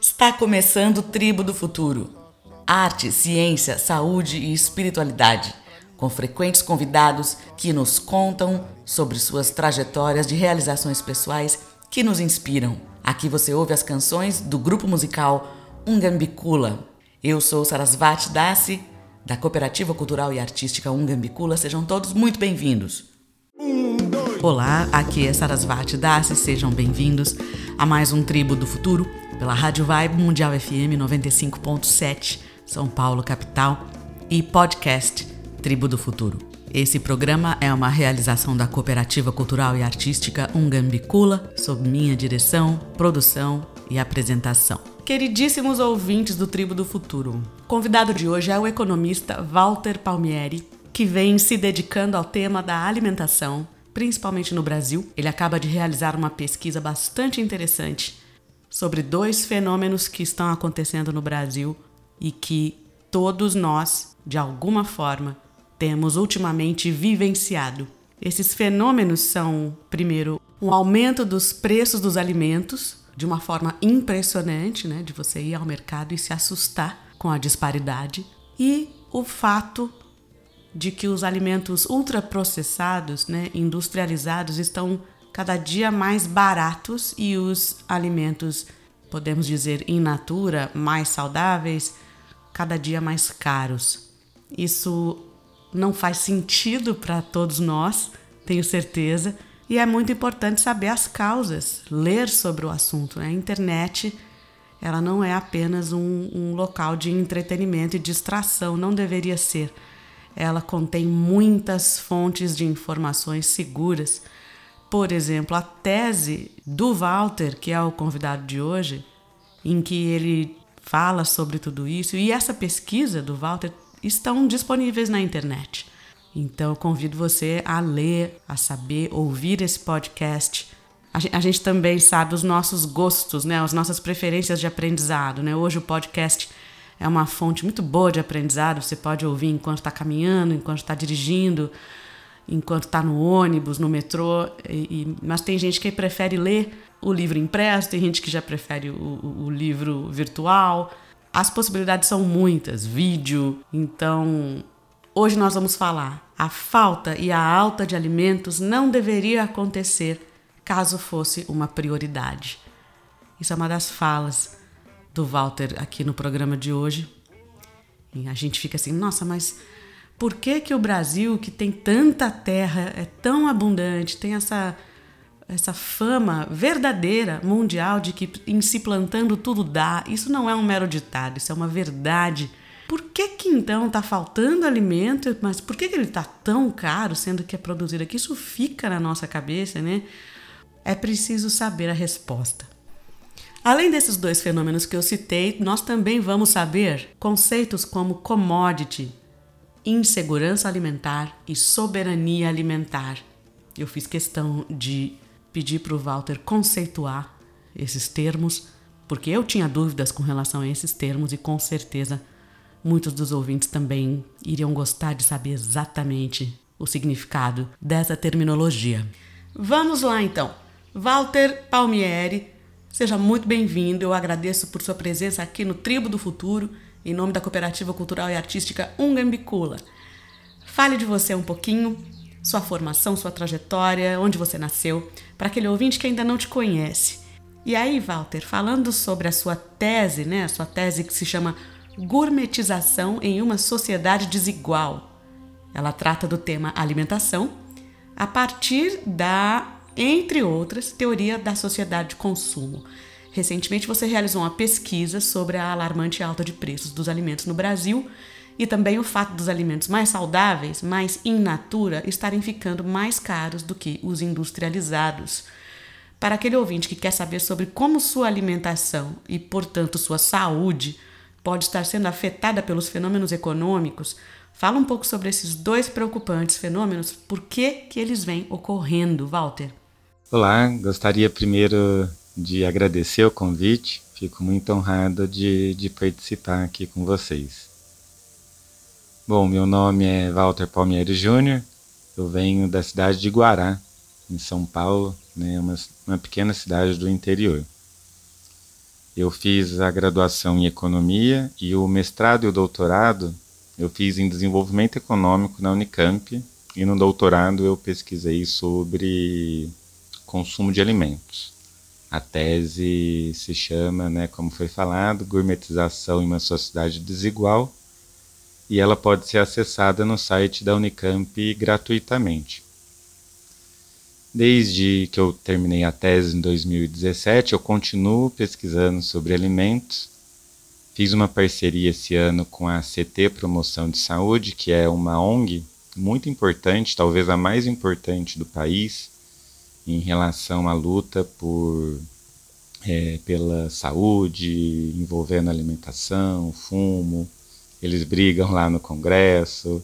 Está começando o Tribo do Futuro. Arte, ciência, saúde e espiritualidade, com frequentes convidados que nos contam sobre suas trajetórias de realizações pessoais que nos inspiram. Aqui você ouve as canções do grupo musical Ungambicula. Eu sou Sarasvati Dasi, da Cooperativa Cultural e Artística Ungambicula. Sejam todos muito bem-vindos. Olá, aqui é Sarasvati Dasi, sejam bem-vindos a mais um Tribo do Futuro pela Rádio Vibe Mundial FM 95.7, São Paulo, capital, e podcast Tribo do Futuro. Esse programa é uma realização da Cooperativa Cultural e Artística Ungambicula, sob minha direção, produção e apresentação. Queridíssimos ouvintes do Tribo do Futuro, convidado de hoje é o economista Walter Palmieri, que vem se dedicando ao tema da alimentação, principalmente no Brasil. Ele acaba de realizar uma pesquisa bastante interessante sobre dois fenômenos que estão acontecendo no Brasil e que todos nós, de alguma forma, temos ultimamente vivenciado. Esses fenômenos são, primeiro, um aumento dos preços dos alimentos de uma forma impressionante, né, de você ir ao mercado e se assustar com a disparidade, e o fato de que os alimentos ultraprocessados, né, industrializados, estão cada dia mais baratos e os alimentos, podemos dizer, in natura, mais saudáveis, cada dia mais caros. Isso não faz sentido para todos nós, tenho certeza, e é muito importante saber as causas, ler sobre o assunto. A internet ela não é apenas um, um local de entretenimento e distração, não deveria ser. Ela contém muitas fontes de informações seguras por exemplo, a tese do Walter, que é o convidado de hoje, em que ele fala sobre tudo isso, e essa pesquisa do Walter estão disponíveis na internet. Então, eu convido você a ler, a saber, ouvir esse podcast. A gente, a gente também sabe os nossos gostos, né? as nossas preferências de aprendizado. Né? Hoje o podcast é uma fonte muito boa de aprendizado. Você pode ouvir enquanto está caminhando, enquanto está dirigindo, enquanto está no ônibus, no metrô, e, e, mas tem gente que prefere ler o livro impresso, tem gente que já prefere o, o, livro virtual. As possibilidades são muitas, vídeo. Então, hoje nós vamos falar: a falta e a alta de alimentos não deveria acontecer caso fosse uma prioridade. Isso é uma das falas do Walter aqui no programa de hoje. E a gente fica assim, nossa, mas por que, que o Brasil, que tem tanta terra, é tão abundante, tem essa, essa fama verdadeira mundial de que em se plantando tudo dá? Isso não é um mero ditado, isso é uma verdade. Por que, que então está faltando alimento, mas por que, que ele está tão caro, sendo que é produzido aqui? Isso fica na nossa cabeça, né? É preciso saber a resposta. Além desses dois fenômenos que eu citei, nós também vamos saber conceitos como commodity, insegurança alimentar e soberania alimentar. Eu fiz questão de pedir para o Walter conceituar esses termos, porque eu tinha dúvidas com relação a esses termos e com certeza muitos dos ouvintes também iriam gostar de saber exatamente o significado dessa terminologia. Vamos lá então. Walter Palmieri, seja muito bem-vindo. Eu agradeço por sua presença aqui no Tribo do Futuro em nome da Cooperativa Cultural e Artística Ungambicula. Fale de você um pouquinho, sua formação, sua trajetória, onde você nasceu, para aquele ouvinte que ainda não te conhece. E aí, Walter, falando sobre a sua tese, né, a sua tese que se chama Gourmetização em uma Sociedade Desigual. Ela trata do tema alimentação a partir da, entre outras, teoria da sociedade de consumo. Recentemente você realizou uma pesquisa sobre a alarmante alta de preços dos alimentos no Brasil e também o fato dos alimentos mais saudáveis, mais in natura, estarem ficando mais caros do que os industrializados. Para aquele ouvinte que quer saber sobre como sua alimentação e, portanto, sua saúde pode estar sendo afetada pelos fenômenos econômicos, fala um pouco sobre esses dois preocupantes fenômenos, por que, que eles vêm ocorrendo, Walter? Olá, gostaria primeiro de agradecer o convite. Fico muito honrado de, de participar aqui com vocês. Bom, meu nome é Walter Palmieri Júnior. Eu venho da cidade de Guará, em São Paulo, né, uma, uma pequena cidade do interior. Eu fiz a graduação em economia e o mestrado e o doutorado eu fiz em desenvolvimento econômico na Unicamp e no doutorado eu pesquisei sobre consumo de alimentos. A tese se chama, né, como foi falado, Gourmetização em uma Sociedade Desigual, e ela pode ser acessada no site da Unicamp gratuitamente. Desde que eu terminei a tese em 2017, eu continuo pesquisando sobre alimentos. Fiz uma parceria esse ano com a CT Promoção de Saúde, que é uma ONG muito importante, talvez a mais importante do país, em relação à luta por é, pela saúde, envolvendo alimentação, fumo. Eles brigam lá no Congresso,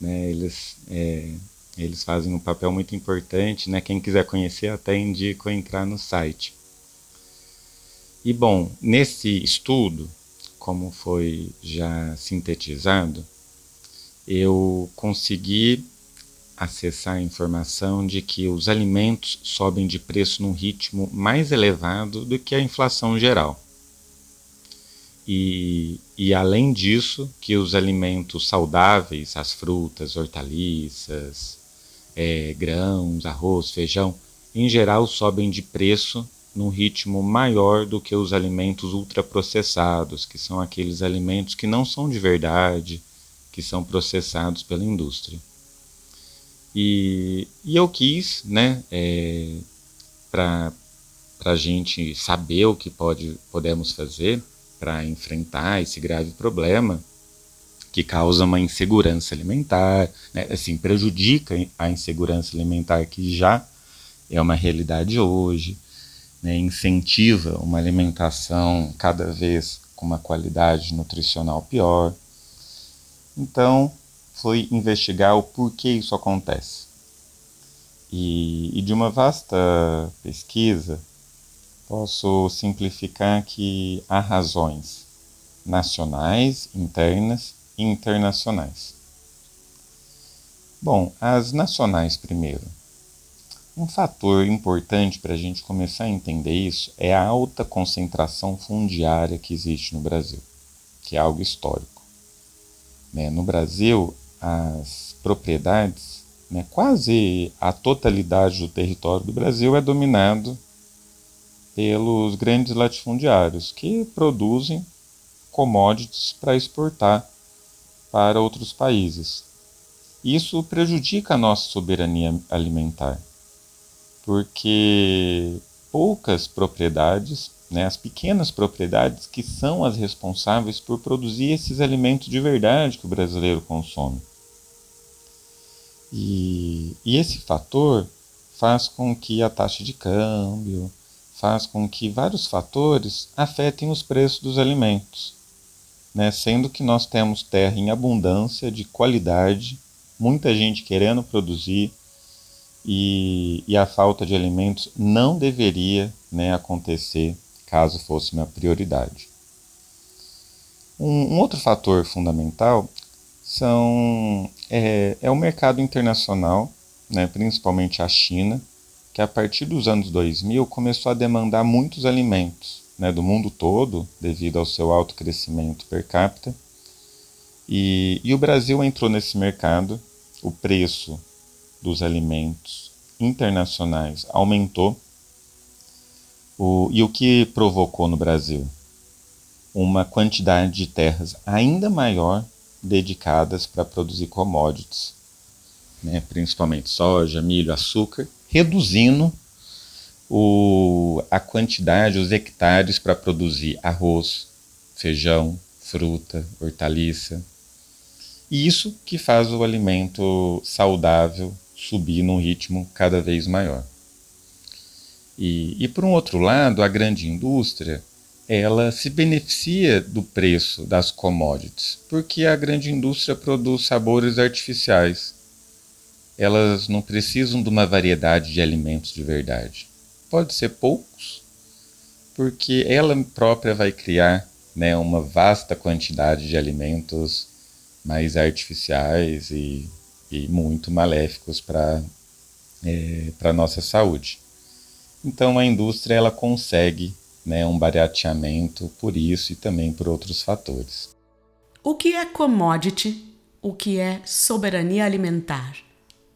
né? eles, é, eles fazem um papel muito importante. Né? Quem quiser conhecer, até indico entrar no site. E bom, nesse estudo, como foi já sintetizado, eu consegui acessar a informação de que os alimentos sobem de preço num ritmo mais elevado do que a inflação geral. E, e além disso, que os alimentos saudáveis, as frutas, hortaliças, é, grãos, arroz, feijão, em geral sobem de preço num ritmo maior do que os alimentos ultraprocessados, que são aqueles alimentos que não são de verdade, que são processados pela indústria. E, e eu quis, né, é, para a gente saber o que pode, podemos fazer para enfrentar esse grave problema que causa uma insegurança alimentar, né, assim, prejudica a insegurança alimentar que já é uma realidade hoje, né, incentiva uma alimentação cada vez com uma qualidade nutricional pior. Então, foi investigar o porquê isso acontece. E, e de uma vasta pesquisa, posso simplificar que há razões nacionais, internas e internacionais. Bom, as nacionais primeiro. Um fator importante para a gente começar a entender isso é a alta concentração fundiária que existe no Brasil, que é algo histórico. Né? No Brasil, as propriedades, né, quase a totalidade do território do Brasil é dominado pelos grandes latifundiários, que produzem commodities para exportar para outros países. Isso prejudica a nossa soberania alimentar, porque poucas propriedades, né, as pequenas propriedades que são as responsáveis por produzir esses alimentos de verdade que o brasileiro consome. E, e esse fator faz com que a taxa de câmbio, faz com que vários fatores afetem os preços dos alimentos, né? sendo que nós temos terra em abundância, de qualidade, muita gente querendo produzir e, e a falta de alimentos não deveria né, acontecer caso fosse uma prioridade. Um, um outro fator fundamental são, é, é o mercado internacional, né, principalmente a China, que a partir dos anos 2000 começou a demandar muitos alimentos né, do mundo todo, devido ao seu alto crescimento per capita. E, e o Brasil entrou nesse mercado, o preço dos alimentos internacionais aumentou. O, e o que provocou no Brasil? Uma quantidade de terras ainda maior dedicadas para produzir commodities, né, principalmente soja, milho, açúcar, reduzindo o, a quantidade, os hectares para produzir arroz, feijão, fruta, hortaliça. E isso que faz o alimento saudável subir num ritmo cada vez maior. E, e por um outro lado, a grande indústria ela se beneficia do preço das commodities, porque a grande indústria produz sabores artificiais. Elas não precisam de uma variedade de alimentos de verdade. Pode ser poucos, porque ela própria vai criar né, uma vasta quantidade de alimentos mais artificiais e, e muito maléficos para é, a nossa saúde. Então a indústria ela consegue né, um barateamento por isso e também por outros fatores. O que é commodity? O que é soberania alimentar?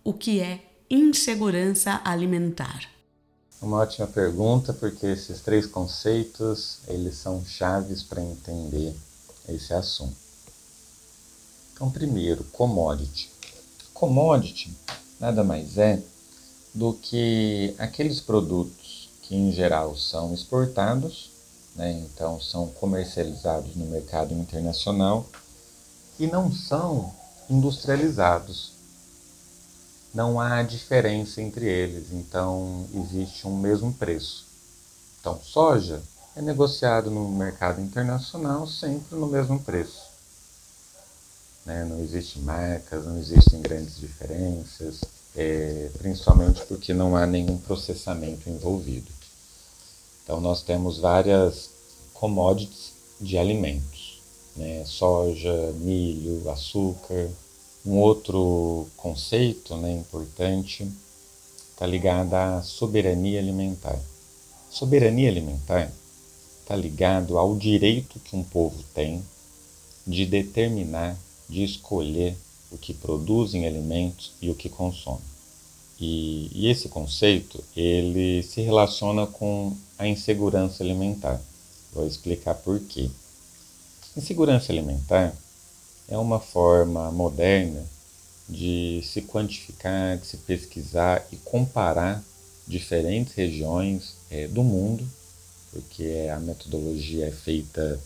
O que é insegurança alimentar? Uma ótima pergunta, porque esses três conceitos, eles são chaves para entender esse assunto. Então, primeiro, commodity. Commodity nada mais é do que aqueles produtos que em geral são exportados, né, então são comercializados no mercado internacional e não são industrializados. Não há diferença entre eles, então existe um mesmo preço. Então, soja é negociado no mercado internacional sempre no mesmo preço. Né? Não existem marcas, não existem grandes diferenças é, principalmente porque não há nenhum processamento envolvido. Então, nós temos várias commodities de alimentos, né? soja, milho, açúcar. Um outro conceito né, importante está ligado à soberania alimentar. Soberania alimentar está ligado ao direito que um povo tem de determinar, de escolher o que produzem alimentos e o que consome. E, e, esse conceito ele se relaciona com a insegurança alimentar. Vou explicar por quê. Insegurança alimentar é uma forma moderna de se quantificar, de se pesquisar e comparar diferentes regiões é, do mundo, porque a metodologia é feita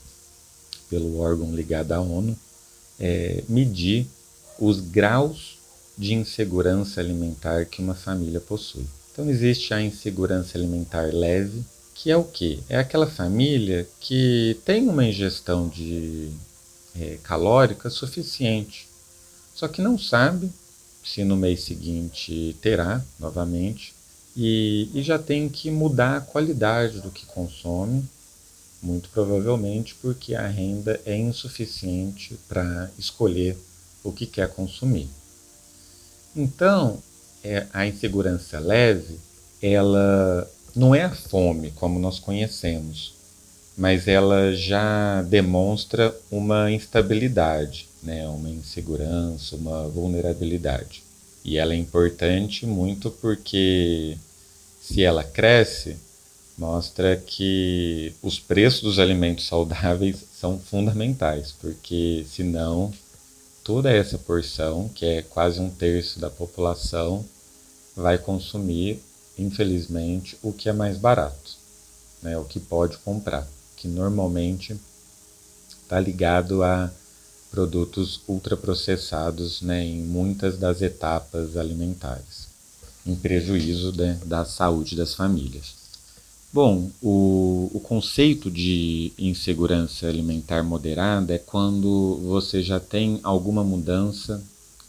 pelo órgão ligado à ONU, é, medir os graus de insegurança alimentar que uma família possui. Então existe a insegurança alimentar leve, que é o que? É aquela família que tem uma ingestão de é, calórica suficiente, só que não sabe se no mês seguinte terá novamente e, e já tem que mudar a qualidade do que consome, muito provavelmente porque a renda é insuficiente para escolher o que quer consumir. Então, é, a insegurança leve, ela não é a fome como nós conhecemos, mas ela já demonstra uma instabilidade, né, uma insegurança, uma vulnerabilidade. E ela é importante muito porque se ela cresce, mostra que os preços dos alimentos saudáveis são fundamentais, porque senão toda essa porção, que é quase um terço da população, vai consumir, infelizmente, o que é mais barato, né? o que pode comprar, que normalmente está ligado a produtos ultraprocessados né, em muitas das etapas alimentares, em prejuízo né, da saúde das famílias. Bom, o, o conceito de insegurança alimentar moderada é quando você já tem alguma mudança,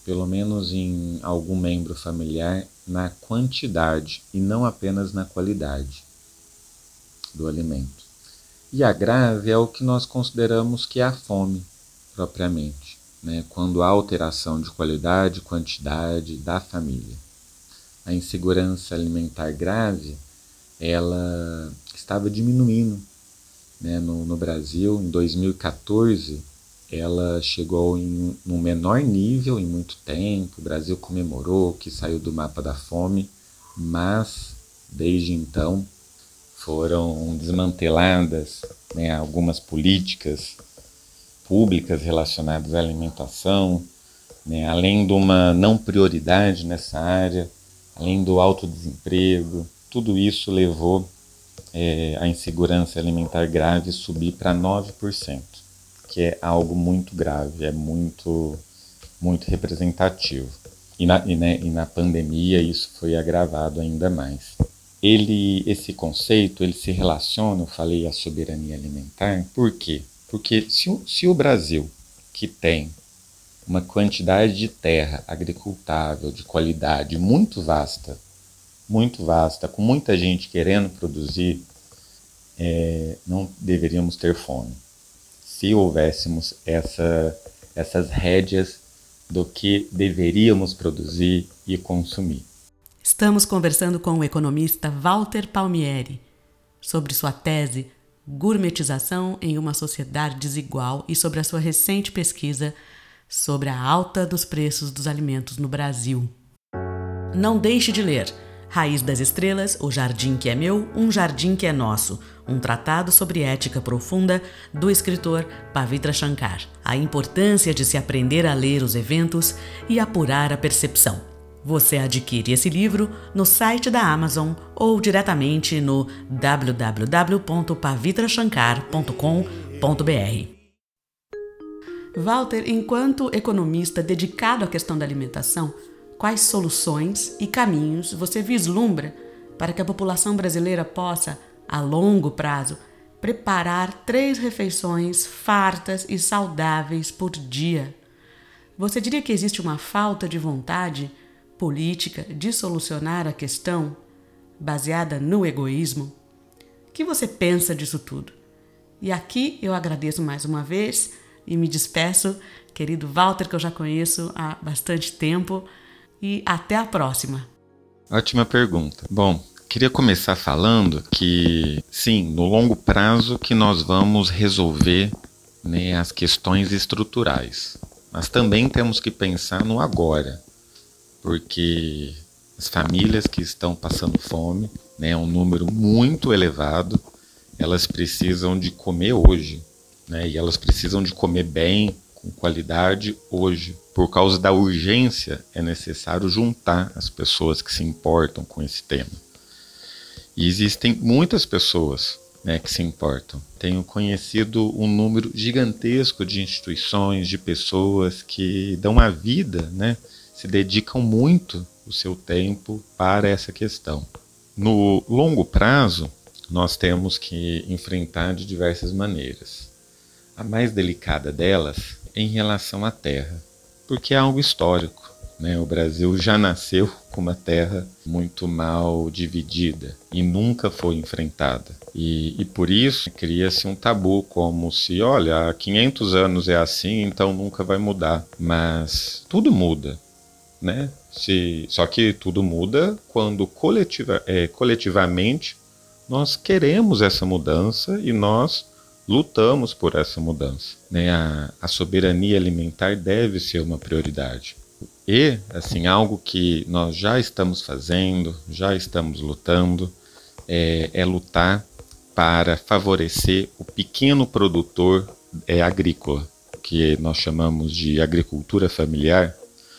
pelo menos em algum membro familiar, na quantidade e não apenas na qualidade do alimento. E a grave é o que nós consideramos que é a fome, propriamente, né? quando há alteração de qualidade e quantidade da família. A insegurança alimentar grave ela estava diminuindo né, no, no Brasil. Em 2014, ela chegou em um menor nível em muito tempo. O Brasil comemorou que saiu do mapa da fome, mas desde então foram desmanteladas né, algumas políticas públicas relacionadas à alimentação, né, além de uma não prioridade nessa área, além do alto desemprego, tudo isso levou é, a insegurança alimentar grave subir para 9%, que é algo muito grave, é muito, muito representativo. E na, e, né, e na pandemia isso foi agravado ainda mais. Ele, esse conceito, ele se relaciona, eu falei, à soberania alimentar, por quê? Porque se, se o Brasil, que tem uma quantidade de terra agricultável de qualidade muito vasta, muito vasta, com muita gente querendo produzir, é, não deveríamos ter fome. Se houvéssemos essa, essas rédeas do que deveríamos produzir e consumir. Estamos conversando com o economista Walter Palmieri sobre sua tese Gourmetização em uma Sociedade Desigual e sobre a sua recente pesquisa sobre a alta dos preços dos alimentos no Brasil. Não deixe de ler Raiz das Estrelas, O Jardim que é Meu, Um Jardim que é Nosso, um tratado sobre ética profunda do escritor Pavitra Shankar. A importância de se aprender a ler os eventos e apurar a percepção. Você adquire esse livro no site da Amazon ou diretamente no www.pavitrashankar.com.br. Walter, enquanto economista dedicado à questão da alimentação, quais soluções e caminhos você vislumbra para que a população brasileira possa, a longo prazo, preparar três refeições fartas e saudáveis por dia? Você diria que existe uma falta de vontade política de solucionar a questão baseada no egoísmo? O que você pensa disso tudo? E aqui eu agradeço mais uma vez e me despeço, querido Walter, que eu já conheço há bastante tempo, e até a próxima. Ótima pergunta. Bom, queria começar falando que, sim, no longo prazo que nós vamos resolver né, as questões estruturais, mas também temos que pensar no agora, porque as famílias que estão passando fome, né, um número muito elevado, elas precisam de comer hoje, né? E elas precisam de comer bem, com qualidade hoje. Por causa da urgência, é necessário juntar as pessoas que se importam com esse tema. E existem muitas pessoas né, que se importam. Tenho conhecido um número gigantesco de instituições, de pessoas que dão a vida, né, se dedicam muito o seu tempo para essa questão. No longo prazo, nós temos que enfrentar de diversas maneiras. A mais delicada delas em relação à terra, porque é algo histórico. Né? O Brasil já nasceu com uma terra muito mal dividida e nunca foi enfrentada. E, e por isso cria-se um tabu, como se, olha, há 500 anos é assim, então nunca vai mudar. Mas tudo muda. Né? Se, só que tudo muda quando coletiva, é, coletivamente nós queremos essa mudança e nós lutamos por essa mudança. Né? A, a soberania alimentar deve ser uma prioridade. E, assim, algo que nós já estamos fazendo, já estamos lutando, é, é lutar para favorecer o pequeno produtor é, agrícola, que nós chamamos de agricultura familiar,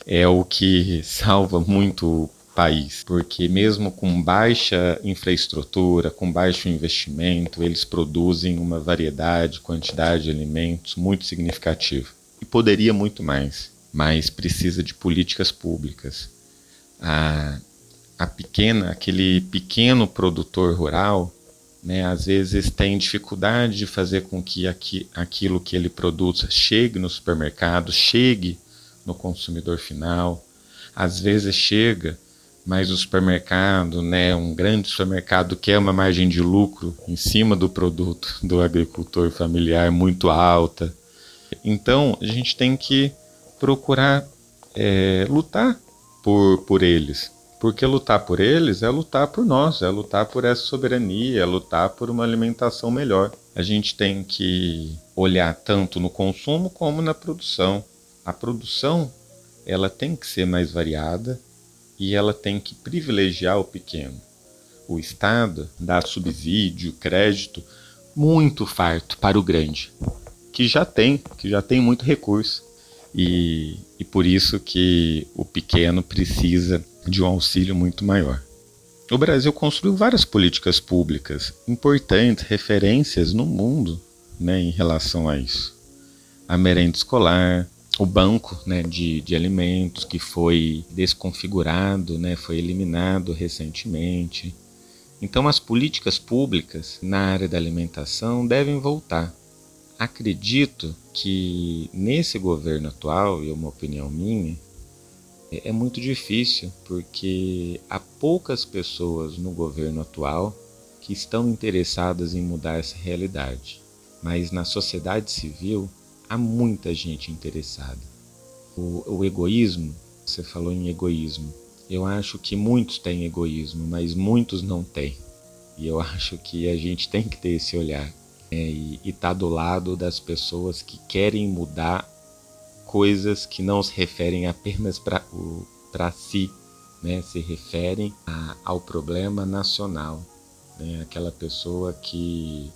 é o que salva muito país, porque mesmo com baixa infraestrutura, com baixo investimento, eles produzem uma variedade, quantidade de alimentos muito significativa. E poderia muito mais, mas precisa de políticas públicas. A, a pequena, aquele pequeno produtor rural, né, às vezes tem dificuldade de fazer com que aqui, aquilo que ele produz chegue no supermercado, chegue no consumidor final. Às vezes chega, mas o supermercado, né, um grande supermercado quer uma margem de lucro em cima do produto do agricultor familiar muito alta. Então a gente tem que procurar é, lutar por, por eles, porque lutar por eles é lutar por nós, é lutar por essa soberania, é lutar por uma alimentação melhor. A gente tem que olhar tanto no consumo como na produção. A produção ela tem que ser mais variada, e ela tem que privilegiar o pequeno. O Estado dá subsídio, crédito muito farto para o grande, que já tem, que já tem muito recurso. E, e por isso que o pequeno precisa de um auxílio muito maior. O Brasil construiu várias políticas públicas importantes, referências no mundo né, em relação a isso. A merenda escolar, o banco né, de, de alimentos que foi desconfigurado, né, foi eliminado recentemente. Então, as políticas públicas na área da alimentação devem voltar. Acredito que nesse governo atual, e é uma opinião minha, é, é muito difícil porque há poucas pessoas no governo atual que estão interessadas em mudar essa realidade. Mas na sociedade civil, há muita gente interessada. O, o egoísmo, você falou em egoísmo, eu acho que muitos têm egoísmo, mas muitos não têm. E eu acho que a gente tem que ter esse olhar. é, e estar tá do lado das pessoas que querem mudar coisas que não se referem apenas para si, né? se referem a, ao problema nacional. Né? Aquela pessoa que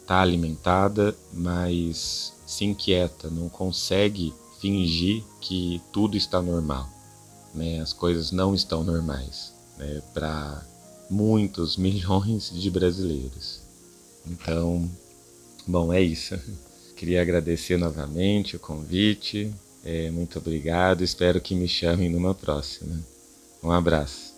está alimentada, mas se inquieta, não consegue fingir que tudo está normal. Né? As coisas não estão normais né? para muitos milhões de brasileiros. Então, bom, é isso. Queria agradecer novamente o convite. É, muito obrigado. Espero que me chamem numa próxima. Um abraço.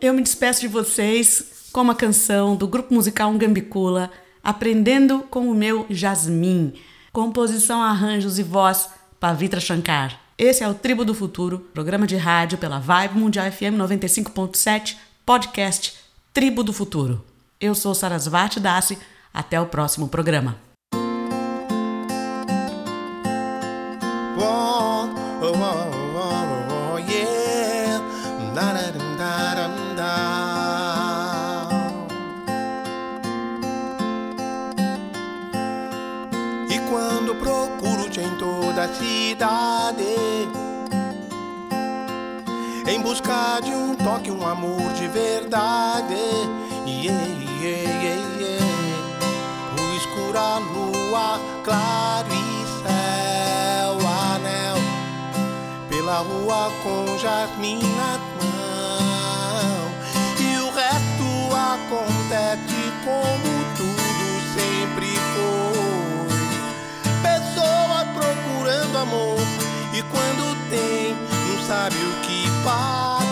Eu me despeço de vocês com uma canção do grupo musical Gambicula, Aprendendo com o meu Jasmim. Composição, arranjos e voz, Pavitra Shankar. Esse é o Tribo do Futuro, programa de rádio pela Vibe Mundial FM 95.7, podcast Tribo do Futuro. Eu sou Sarasvati Dassi. Até o próximo programa. Cidade Em busca de um toque, um amor de verdade. Yeah, yeah, yeah, yeah. O escuro, a lua, claro e céu, anel. Pela rua com jasmim amor. E quando tem, não sabe o que faz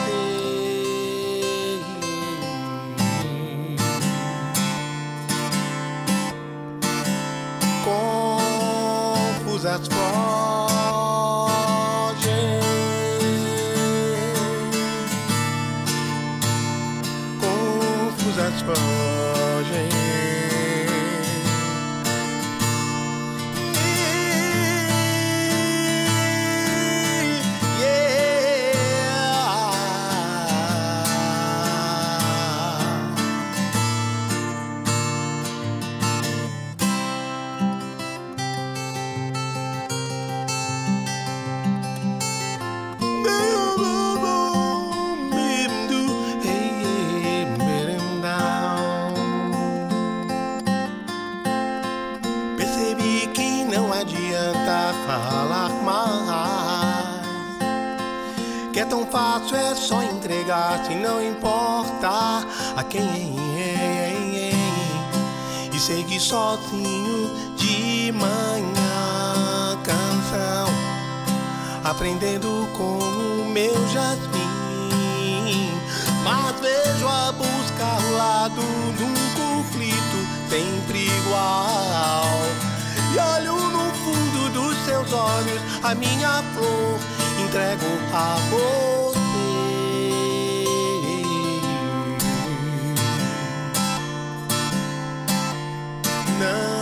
se não importa a quem. E seguir sozinho de manhã, canção aprendendo com o meu jasmim. Mas vejo a busca ao lado de um conflito sempre igual. E olho no fundo dos seus olhos, a minha flor entrego a você. Não